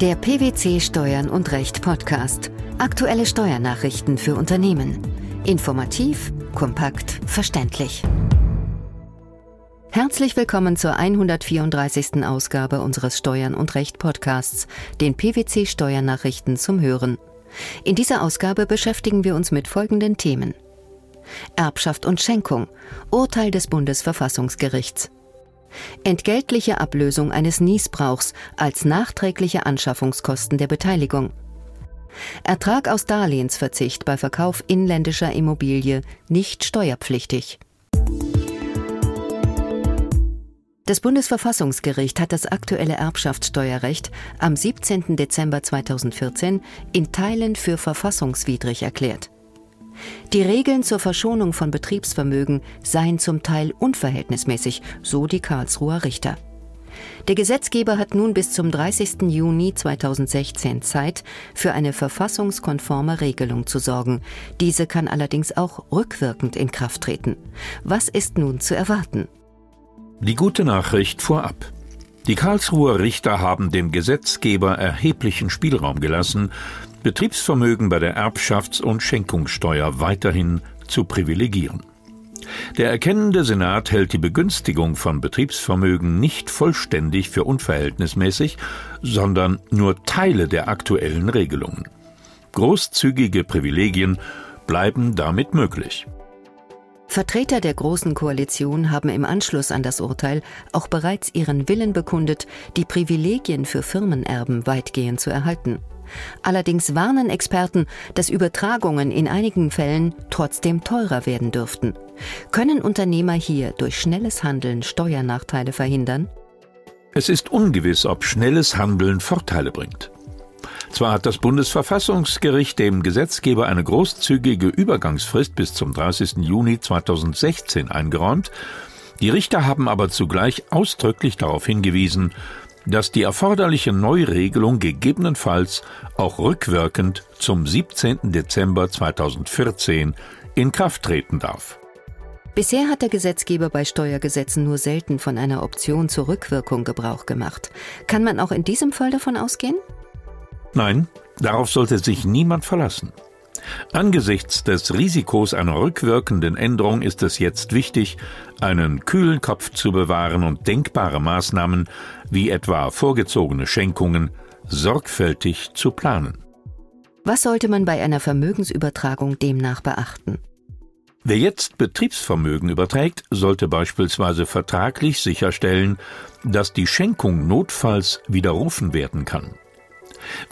Der PwC Steuern und Recht Podcast. Aktuelle Steuernachrichten für Unternehmen. Informativ, kompakt, verständlich. Herzlich willkommen zur 134. Ausgabe unseres Steuern und Recht Podcasts, den PwC Steuernachrichten zum Hören. In dieser Ausgabe beschäftigen wir uns mit folgenden Themen. Erbschaft und Schenkung, Urteil des Bundesverfassungsgerichts. Entgeltliche Ablösung eines Niesbrauchs als nachträgliche Anschaffungskosten der Beteiligung. Ertrag aus Darlehensverzicht bei Verkauf inländischer Immobilie nicht steuerpflichtig. Das Bundesverfassungsgericht hat das aktuelle Erbschaftssteuerrecht am 17. Dezember 2014 in Teilen für verfassungswidrig erklärt. Die Regeln zur Verschonung von Betriebsvermögen seien zum Teil unverhältnismäßig, so die Karlsruher Richter. Der Gesetzgeber hat nun bis zum 30. Juni 2016 Zeit, für eine verfassungskonforme Regelung zu sorgen. Diese kann allerdings auch rückwirkend in Kraft treten. Was ist nun zu erwarten? Die gute Nachricht vorab. Die Karlsruher Richter haben dem Gesetzgeber erheblichen Spielraum gelassen, Betriebsvermögen bei der Erbschafts- und Schenkungssteuer weiterhin zu privilegieren. Der erkennende Senat hält die Begünstigung von Betriebsvermögen nicht vollständig für unverhältnismäßig, sondern nur Teile der aktuellen Regelungen. Großzügige Privilegien bleiben damit möglich. Vertreter der Großen Koalition haben im Anschluss an das Urteil auch bereits ihren Willen bekundet, die Privilegien für Firmenerben weitgehend zu erhalten. Allerdings warnen Experten, dass Übertragungen in einigen Fällen trotzdem teurer werden dürften. Können Unternehmer hier durch schnelles Handeln Steuernachteile verhindern? Es ist ungewiss, ob schnelles Handeln Vorteile bringt. Zwar hat das Bundesverfassungsgericht dem Gesetzgeber eine großzügige Übergangsfrist bis zum 30. Juni 2016 eingeräumt, die Richter haben aber zugleich ausdrücklich darauf hingewiesen, dass die erforderliche Neuregelung gegebenenfalls auch rückwirkend zum 17. Dezember 2014 in Kraft treten darf. Bisher hat der Gesetzgeber bei Steuergesetzen nur selten von einer Option zur Rückwirkung Gebrauch gemacht. Kann man auch in diesem Fall davon ausgehen? Nein, darauf sollte sich niemand verlassen. Angesichts des Risikos einer rückwirkenden Änderung ist es jetzt wichtig, einen kühlen Kopf zu bewahren und denkbare Maßnahmen, wie etwa vorgezogene Schenkungen, sorgfältig zu planen. Was sollte man bei einer Vermögensübertragung demnach beachten? Wer jetzt Betriebsvermögen überträgt, sollte beispielsweise vertraglich sicherstellen, dass die Schenkung notfalls widerrufen werden kann.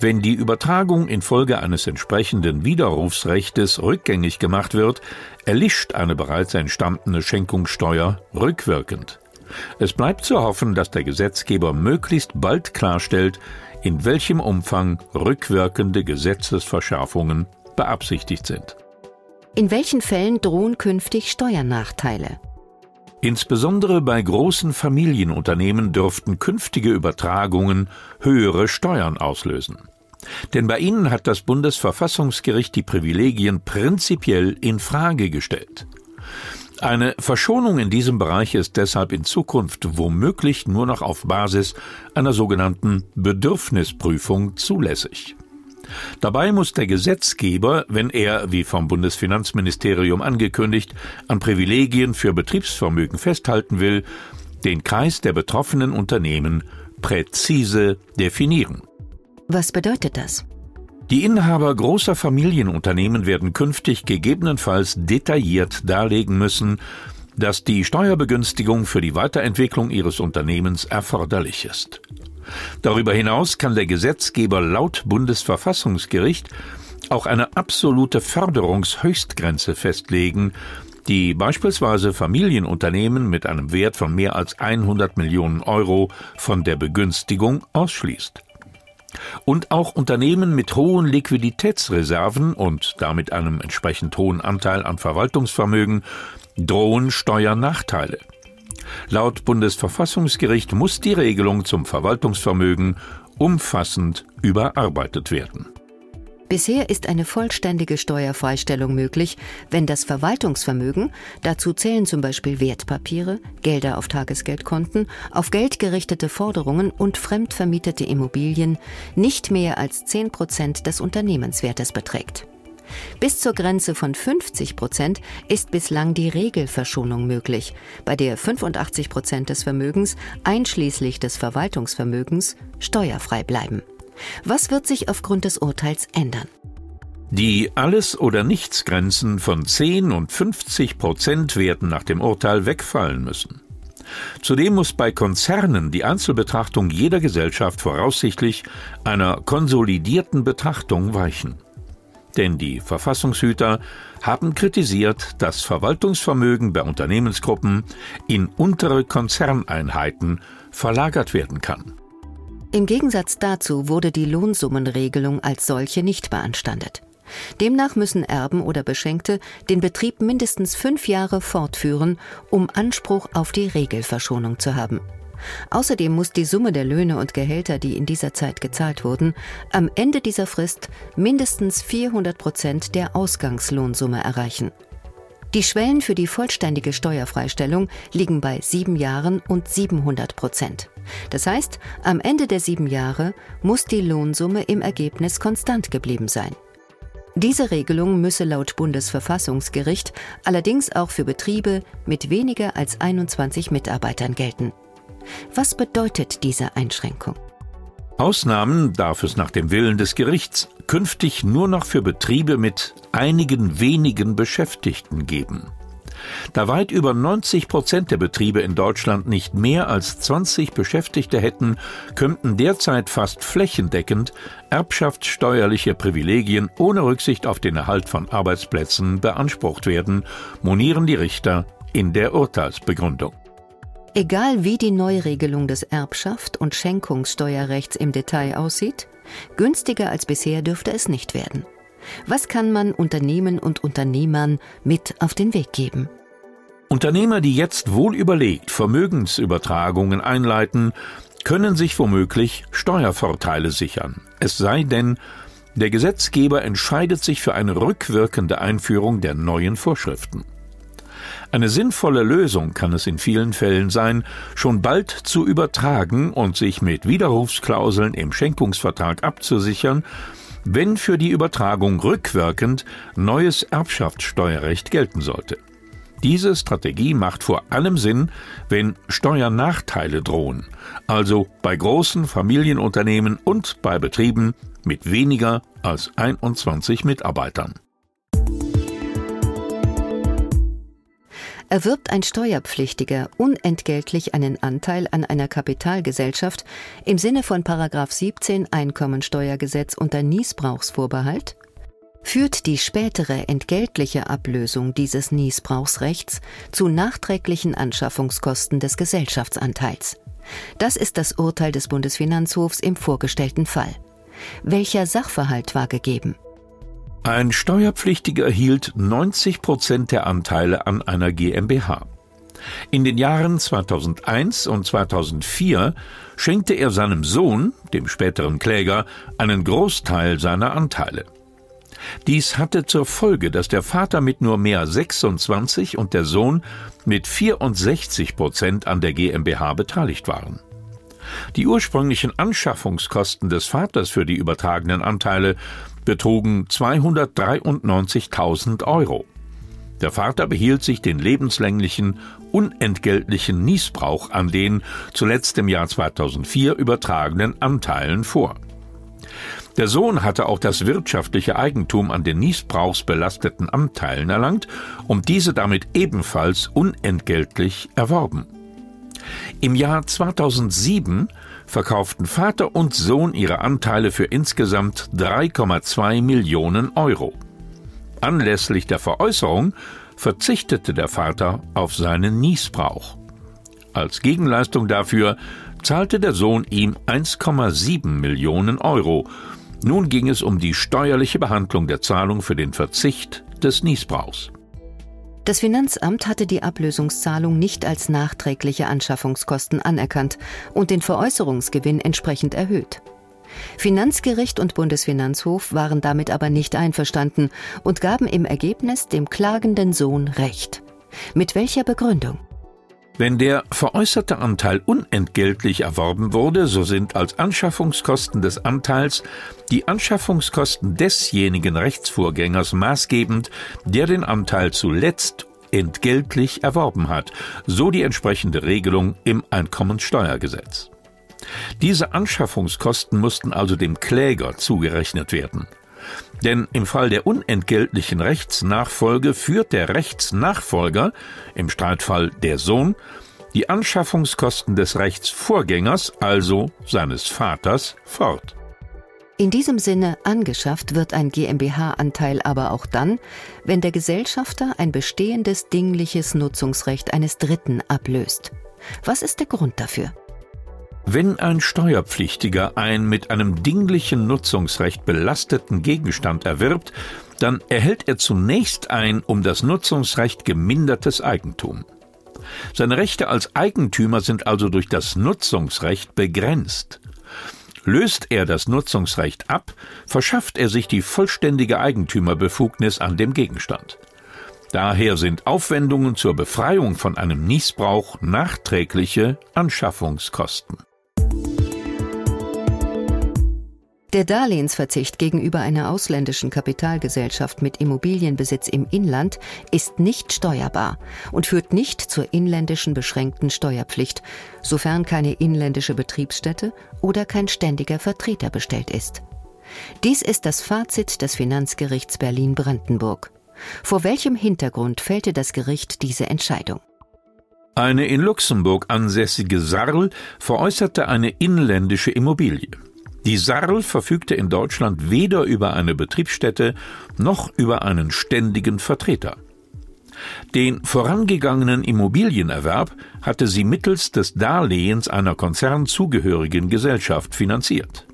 Wenn die Übertragung infolge eines entsprechenden Widerrufsrechtes rückgängig gemacht wird, erlischt eine bereits entstandene Schenkungssteuer rückwirkend. Es bleibt zu hoffen, dass der Gesetzgeber möglichst bald klarstellt, in welchem Umfang rückwirkende Gesetzesverschärfungen beabsichtigt sind. In welchen Fällen drohen künftig Steuernachteile? Insbesondere bei großen Familienunternehmen dürften künftige Übertragungen höhere Steuern auslösen. Denn bei ihnen hat das Bundesverfassungsgericht die Privilegien prinzipiell in Frage gestellt. Eine Verschonung in diesem Bereich ist deshalb in Zukunft womöglich nur noch auf Basis einer sogenannten Bedürfnisprüfung zulässig. Dabei muss der Gesetzgeber, wenn er, wie vom Bundesfinanzministerium angekündigt, an Privilegien für Betriebsvermögen festhalten will, den Kreis der betroffenen Unternehmen präzise definieren. Was bedeutet das? Die Inhaber großer Familienunternehmen werden künftig gegebenenfalls detailliert darlegen müssen, dass die Steuerbegünstigung für die Weiterentwicklung ihres Unternehmens erforderlich ist. Darüber hinaus kann der Gesetzgeber laut Bundesverfassungsgericht auch eine absolute Förderungshöchstgrenze festlegen, die beispielsweise Familienunternehmen mit einem Wert von mehr als 100 Millionen Euro von der Begünstigung ausschließt. Und auch Unternehmen mit hohen Liquiditätsreserven und damit einem entsprechend hohen Anteil an Verwaltungsvermögen drohen Steuernachteile. Laut Bundesverfassungsgericht muss die Regelung zum Verwaltungsvermögen umfassend überarbeitet werden. Bisher ist eine vollständige Steuerfreistellung möglich, wenn das Verwaltungsvermögen, dazu zählen zum Beispiel Wertpapiere, Gelder auf Tagesgeldkonten, auf Geld gerichtete Forderungen und fremdvermietete Immobilien, nicht mehr als 10 Prozent des Unternehmenswertes beträgt. Bis zur Grenze von 50 Prozent ist bislang die Regelverschonung möglich, bei der 85 Prozent des Vermögens, einschließlich des Verwaltungsvermögens, steuerfrei bleiben. Was wird sich aufgrund des Urteils ändern? Die Alles- oder Nichts-Grenzen von 10 und 50 Prozent werden nach dem Urteil wegfallen müssen. Zudem muss bei Konzernen die Einzelbetrachtung jeder Gesellschaft voraussichtlich einer konsolidierten Betrachtung weichen. Denn die Verfassungshüter haben kritisiert, dass Verwaltungsvermögen bei Unternehmensgruppen in untere Konzerneinheiten verlagert werden kann. Im Gegensatz dazu wurde die Lohnsummenregelung als solche nicht beanstandet. Demnach müssen Erben oder Beschenkte den Betrieb mindestens fünf Jahre fortführen, um Anspruch auf die Regelverschonung zu haben. Außerdem muss die Summe der Löhne und Gehälter, die in dieser Zeit gezahlt wurden, am Ende dieser Frist mindestens 400 Prozent der Ausgangslohnsumme erreichen. Die Schwellen für die vollständige Steuerfreistellung liegen bei sieben Jahren und 700 Prozent. Das heißt, am Ende der sieben Jahre muss die Lohnsumme im Ergebnis konstant geblieben sein. Diese Regelung müsse laut Bundesverfassungsgericht allerdings auch für Betriebe mit weniger als 21 Mitarbeitern gelten. Was bedeutet diese Einschränkung? Ausnahmen darf es nach dem Willen des Gerichts künftig nur noch für Betriebe mit einigen wenigen Beschäftigten geben. Da weit über 90 Prozent der Betriebe in Deutschland nicht mehr als 20 Beschäftigte hätten, könnten derzeit fast flächendeckend erbschaftssteuerliche Privilegien ohne Rücksicht auf den Erhalt von Arbeitsplätzen beansprucht werden, monieren die Richter in der Urteilsbegründung. Egal wie die Neuregelung des Erbschaft- und Schenkungssteuerrechts im Detail aussieht, günstiger als bisher dürfte es nicht werden. Was kann man Unternehmen und Unternehmern mit auf den Weg geben? Unternehmer, die jetzt wohl überlegt Vermögensübertragungen einleiten, können sich womöglich Steuervorteile sichern. Es sei denn, der Gesetzgeber entscheidet sich für eine rückwirkende Einführung der neuen Vorschriften. Eine sinnvolle Lösung kann es in vielen Fällen sein, schon bald zu übertragen und sich mit Widerrufsklauseln im Schenkungsvertrag abzusichern, wenn für die Übertragung rückwirkend neues Erbschaftssteuerrecht gelten sollte. Diese Strategie macht vor allem Sinn, wenn Steuernachteile drohen, also bei großen Familienunternehmen und bei Betrieben mit weniger als 21 Mitarbeitern. Erwirbt ein Steuerpflichtiger unentgeltlich einen Anteil an einer Kapitalgesellschaft im Sinne von 17 Einkommensteuergesetz unter Niesbrauchsvorbehalt? Führt die spätere entgeltliche Ablösung dieses Niesbrauchsrechts zu nachträglichen Anschaffungskosten des Gesellschaftsanteils? Das ist das Urteil des Bundesfinanzhofs im vorgestellten Fall. Welcher Sachverhalt war gegeben? Ein Steuerpflichtiger erhielt 90 Prozent der Anteile an einer GmbH. In den Jahren 2001 und 2004 schenkte er seinem Sohn, dem späteren Kläger, einen Großteil seiner Anteile. Dies hatte zur Folge, dass der Vater mit nur mehr 26 und der Sohn mit 64 Prozent an der GmbH beteiligt waren. Die ursprünglichen Anschaffungskosten des Vaters für die übertragenen Anteile betrugen 293.000 Euro. Der Vater behielt sich den lebenslänglichen, unentgeltlichen Niesbrauch an den zuletzt im Jahr 2004 übertragenen Anteilen vor. Der Sohn hatte auch das wirtschaftliche Eigentum an den niesbrauchsbelasteten Anteilen erlangt und diese damit ebenfalls unentgeltlich erworben. Im Jahr 2007 verkauften Vater und Sohn ihre Anteile für insgesamt 3,2 Millionen Euro. Anlässlich der Veräußerung verzichtete der Vater auf seinen Niesbrauch. Als Gegenleistung dafür zahlte der Sohn ihm 1,7 Millionen Euro. Nun ging es um die steuerliche Behandlung der Zahlung für den Verzicht des Niesbrauchs. Das Finanzamt hatte die Ablösungszahlung nicht als nachträgliche Anschaffungskosten anerkannt und den Veräußerungsgewinn entsprechend erhöht. Finanzgericht und Bundesfinanzhof waren damit aber nicht einverstanden und gaben im Ergebnis dem klagenden Sohn Recht. Mit welcher Begründung? Wenn der veräußerte Anteil unentgeltlich erworben wurde, so sind als Anschaffungskosten des Anteils die Anschaffungskosten desjenigen Rechtsvorgängers maßgebend, der den Anteil zuletzt entgeltlich erworben hat, so die entsprechende Regelung im Einkommensteuergesetz. Diese Anschaffungskosten mussten also dem Kläger zugerechnet werden. Denn im Fall der unentgeltlichen Rechtsnachfolge führt der Rechtsnachfolger, im Streitfall der Sohn, die Anschaffungskosten des Rechtsvorgängers, also seines Vaters, fort. In diesem Sinne angeschafft wird ein GmbH-Anteil aber auch dann, wenn der Gesellschafter ein bestehendes dingliches Nutzungsrecht eines Dritten ablöst. Was ist der Grund dafür? Wenn ein Steuerpflichtiger einen mit einem dinglichen Nutzungsrecht belasteten Gegenstand erwirbt, dann erhält er zunächst ein um das Nutzungsrecht gemindertes Eigentum. Seine Rechte als Eigentümer sind also durch das Nutzungsrecht begrenzt. Löst er das Nutzungsrecht ab, verschafft er sich die vollständige Eigentümerbefugnis an dem Gegenstand. Daher sind Aufwendungen zur Befreiung von einem Niesbrauch nachträgliche Anschaffungskosten. Der Darlehensverzicht gegenüber einer ausländischen Kapitalgesellschaft mit Immobilienbesitz im Inland ist nicht steuerbar und führt nicht zur inländischen beschränkten Steuerpflicht, sofern keine inländische Betriebsstätte oder kein ständiger Vertreter bestellt ist. Dies ist das Fazit des Finanzgerichts Berlin-Brandenburg. Vor welchem Hintergrund fällte das Gericht diese Entscheidung? Eine in Luxemburg ansässige Sarl veräußerte eine inländische Immobilie. Die Sarl verfügte in Deutschland weder über eine Betriebsstätte noch über einen ständigen Vertreter. Den vorangegangenen Immobilienerwerb hatte sie mittels des Darlehens einer konzernzugehörigen Gesellschaft finanziert.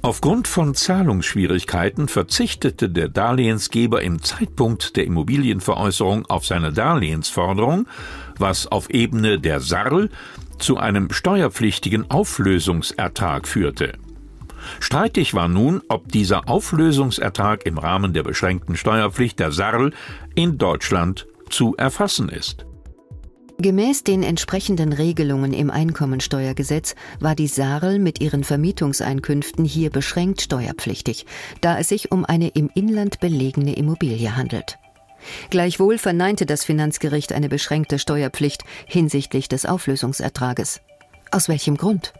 Aufgrund von Zahlungsschwierigkeiten verzichtete der Darlehensgeber im Zeitpunkt der Immobilienveräußerung auf seine Darlehensforderung, was auf Ebene der Sarl zu einem steuerpflichtigen Auflösungsertrag führte. Streitig war nun, ob dieser Auflösungsertrag im Rahmen der beschränkten Steuerpflicht der SARL in Deutschland zu erfassen ist. Gemäß den entsprechenden Regelungen im Einkommensteuergesetz war die SARL mit ihren Vermietungseinkünften hier beschränkt steuerpflichtig, da es sich um eine im Inland belegene Immobilie handelt. Gleichwohl verneinte das Finanzgericht eine beschränkte Steuerpflicht hinsichtlich des Auflösungsertrages. Aus welchem Grund?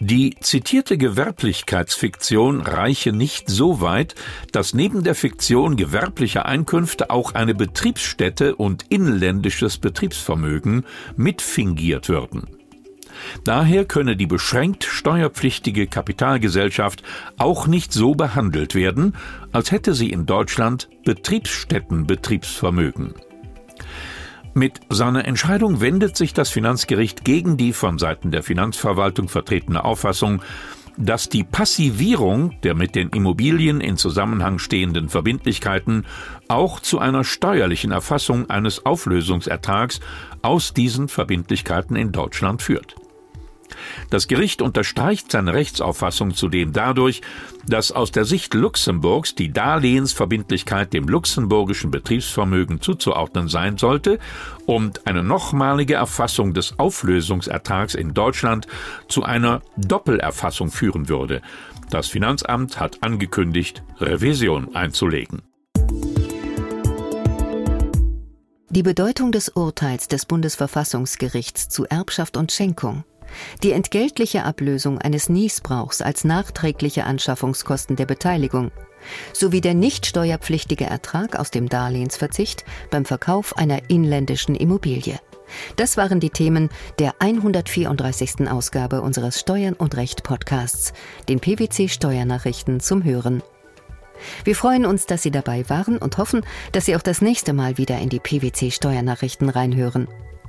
Die zitierte Gewerblichkeitsfiktion reiche nicht so weit, dass neben der Fiktion gewerblicher Einkünfte auch eine Betriebsstätte und inländisches Betriebsvermögen mitfingiert würden. Daher könne die beschränkt steuerpflichtige Kapitalgesellschaft auch nicht so behandelt werden, als hätte sie in Deutschland Betriebsstättenbetriebsvermögen. Mit seiner Entscheidung wendet sich das Finanzgericht gegen die von Seiten der Finanzverwaltung vertretene Auffassung, dass die Passivierung der mit den Immobilien in Zusammenhang stehenden Verbindlichkeiten auch zu einer steuerlichen Erfassung eines Auflösungsertrags aus diesen Verbindlichkeiten in Deutschland führt. Das Gericht unterstreicht seine Rechtsauffassung zudem dadurch, dass aus der Sicht Luxemburgs die Darlehensverbindlichkeit dem luxemburgischen Betriebsvermögen zuzuordnen sein sollte und eine nochmalige Erfassung des Auflösungsertrags in Deutschland zu einer Doppelerfassung führen würde. Das Finanzamt hat angekündigt, Revision einzulegen. Die Bedeutung des Urteils des Bundesverfassungsgerichts zu Erbschaft und Schenkung die entgeltliche Ablösung eines Niesbrauchs als nachträgliche Anschaffungskosten der Beteiligung sowie der nicht steuerpflichtige Ertrag aus dem Darlehensverzicht beim Verkauf einer inländischen Immobilie. Das waren die Themen der 134. Ausgabe unseres Steuern und Recht Podcasts, den PwC Steuernachrichten zum Hören. Wir freuen uns, dass Sie dabei waren und hoffen, dass Sie auch das nächste Mal wieder in die PwC Steuernachrichten reinhören.